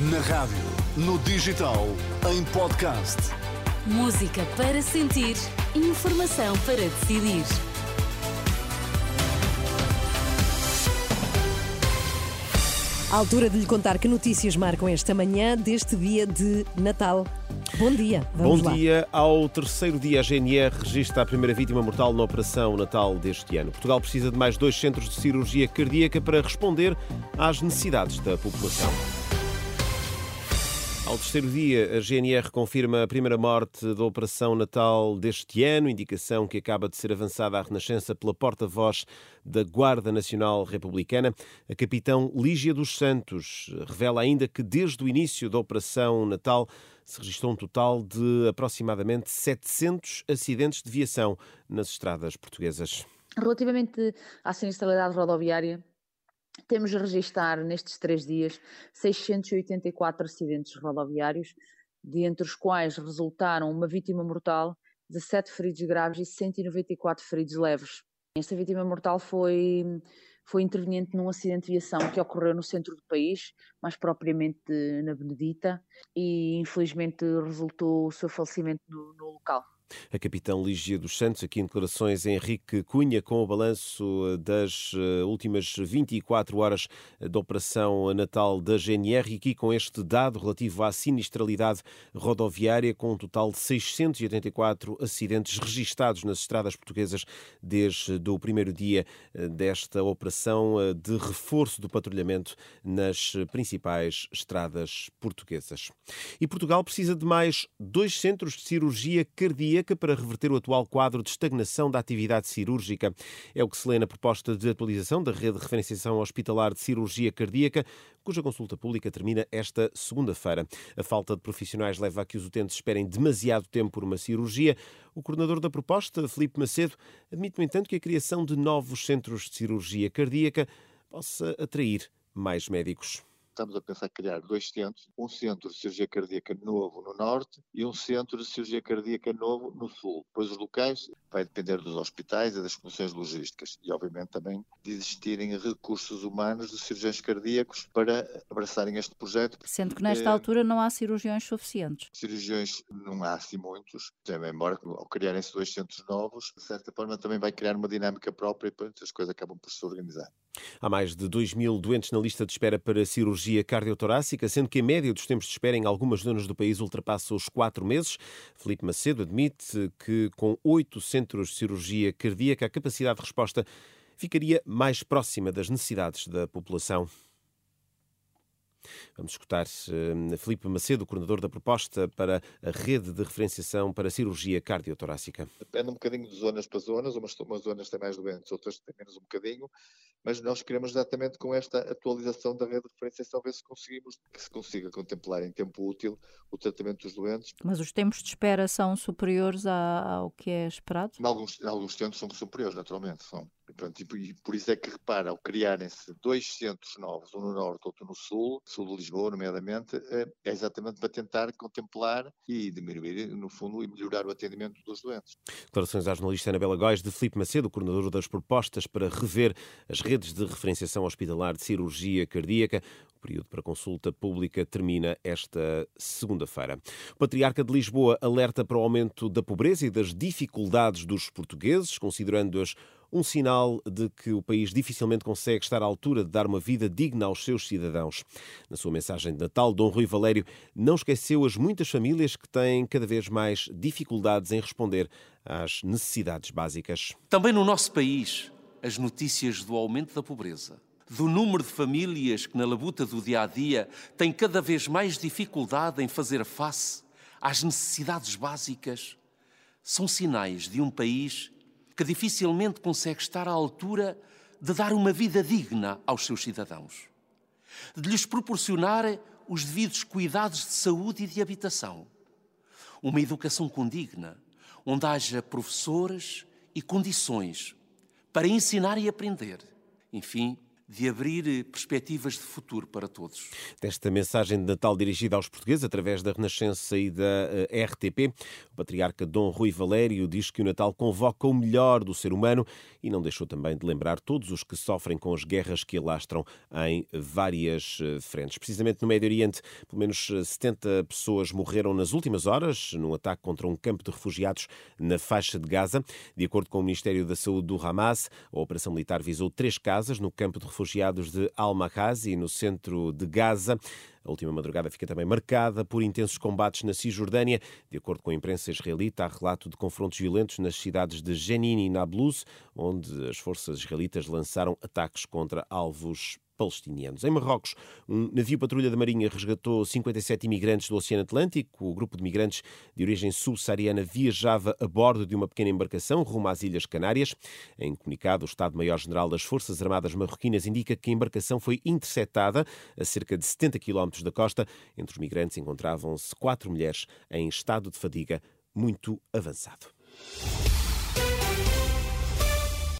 Na rádio, no digital, em podcast. Música para sentir, informação para decidir. À altura de lhe contar que notícias marcam esta manhã deste dia de Natal. Bom dia, vamos Bom lá. dia. Ao terceiro dia, a GNR registra a primeira vítima mortal na Operação Natal deste ano. Portugal precisa de mais dois centros de cirurgia cardíaca para responder às necessidades da população. Ao terceiro dia, a GNR confirma a primeira morte da Operação Natal deste ano, indicação que acaba de ser avançada à Renascença pela porta-voz da Guarda Nacional Republicana. A capitão Lígia dos Santos revela ainda que desde o início da Operação Natal se registrou um total de aproximadamente 700 acidentes de viação nas estradas portuguesas. Relativamente à sinistralidade rodoviária, temos a registrar nestes três dias 684 acidentes rodoviários, de entre os quais resultaram uma vítima mortal, 17 feridos graves e 194 feridos leves. Esta vítima mortal foi, foi interveniente num acidente de viação que ocorreu no centro do país, mais propriamente na Benedita, e infelizmente resultou o seu falecimento no, no local. A capitão Lígia dos Santos, aqui em declarações Henrique Cunha, com o balanço das eh, últimas 24 horas da Operação Natal da GNR, e aqui com este dado relativo à sinistralidade rodoviária, com um total de 684 acidentes registados nas estradas portuguesas desde o primeiro dia eh, desta operação eh, de reforço do patrulhamento nas principais estradas portuguesas. E Portugal precisa de mais dois centros de cirurgia cardíaca para reverter o atual quadro de estagnação da atividade cirúrgica. É o que se lê na proposta de atualização da rede de referenciação hospitalar de cirurgia cardíaca, cuja consulta pública termina esta segunda-feira. A falta de profissionais leva a que os utentes esperem demasiado tempo por uma cirurgia. O coordenador da proposta, Felipe Macedo, admite, no entanto, que a criação de novos centros de cirurgia cardíaca possa atrair mais médicos estamos a pensar em criar dois centros, um centro de cirurgia cardíaca novo no norte e um centro de cirurgia cardíaca novo no sul. Pois os locais vai depender dos hospitais e das condições logísticas e, obviamente, também de existirem recursos humanos de cirurgiões cardíacos para abraçarem este projeto. Sendo que nesta é... altura não há cirurgiões suficientes. Cirurgiões não há assim muitos, também, embora ao criarem-se dois centros novos, de certa forma também vai criar uma dinâmica própria e depois as coisas acabam por se organizar. Há mais de 2 mil doentes na lista de espera para cirurgia cardiotorácica, sendo que a média dos tempos de espera em algumas zonas do país ultrapassa os 4 meses. Felipe Macedo admite que, com oito centros de cirurgia cardíaca, a capacidade de resposta ficaria mais próxima das necessidades da população. Vamos escutar uh, Filipe Macedo, coordenador da proposta para a rede de referenciação para a cirurgia cardiotorácica. Depende um bocadinho de zonas para zonas, umas, umas zonas têm mais doentes, outras têm menos um bocadinho, mas nós queremos exatamente com esta atualização da rede de referenciação ver se conseguimos que se consiga contemplar em tempo útil o tratamento dos doentes. Mas os tempos de espera são superiores ao que é esperado? Em alguns, em alguns tempos são superiores, naturalmente, são. E, por isso é que repara, ao criarem-se dois centros novos, um no norte, outro no sul, sul de Lisboa, nomeadamente, é exatamente para tentar contemplar e diminuir, no fundo, e melhorar o atendimento dos doentes. Declarações à jornalista Anabela Góis de Filipe Macedo, coordenador das propostas para rever as redes de referenciação hospitalar de cirurgia cardíaca. O período para consulta pública termina esta segunda-feira. O Patriarca de Lisboa alerta para o aumento da pobreza e das dificuldades dos portugueses, considerando-as um sinal de que o país dificilmente consegue estar à altura de dar uma vida digna aos seus cidadãos. Na sua mensagem de Natal, Dom Rui Valério não esqueceu as muitas famílias que têm cada vez mais dificuldades em responder às necessidades básicas. Também no nosso país, as notícias do aumento da pobreza, do número de famílias que na labuta do dia a dia têm cada vez mais dificuldade em fazer face às necessidades básicas, são sinais de um país que dificilmente consegue estar à altura de dar uma vida digna aos seus cidadãos, de lhes proporcionar os devidos cuidados de saúde e de habitação, uma educação condigna, onde haja professores e condições para ensinar e aprender, enfim, de abrir perspectivas de futuro para todos. Desta mensagem de Natal dirigida aos portugueses através da Renascença e da eh, RTP, o patriarca Dom Rui Valério diz que o Natal convoca o melhor do ser humano e não deixou também de lembrar todos os que sofrem com as guerras que alastram em várias eh, frentes. Precisamente no Médio Oriente, pelo menos 70 eh, pessoas morreram nas últimas horas num ataque contra um campo de refugiados na faixa de Gaza. De acordo com o Ministério da Saúde do Hamas, a operação militar visou três casas no campo de refugiados de Al-Makhazi, no centro de Gaza. A última madrugada fica também marcada por intensos combates na Cisjordânia. De acordo com a imprensa israelita, há relato de confrontos violentos nas cidades de Jenin e Nablus, onde as forças israelitas lançaram ataques contra alvos palestinianos. Em Marrocos, um navio patrulha da Marinha resgatou 57 imigrantes do Oceano Atlântico. O grupo de migrantes de origem subsaariana viajava a bordo de uma pequena embarcação rumo às Ilhas Canárias. Em comunicado, o Estado-Maior-General das Forças Armadas Marroquinas indica que a embarcação foi interceptada a cerca de 70 quilómetros da costa. Entre os migrantes encontravam-se quatro mulheres em estado de fadiga muito avançado.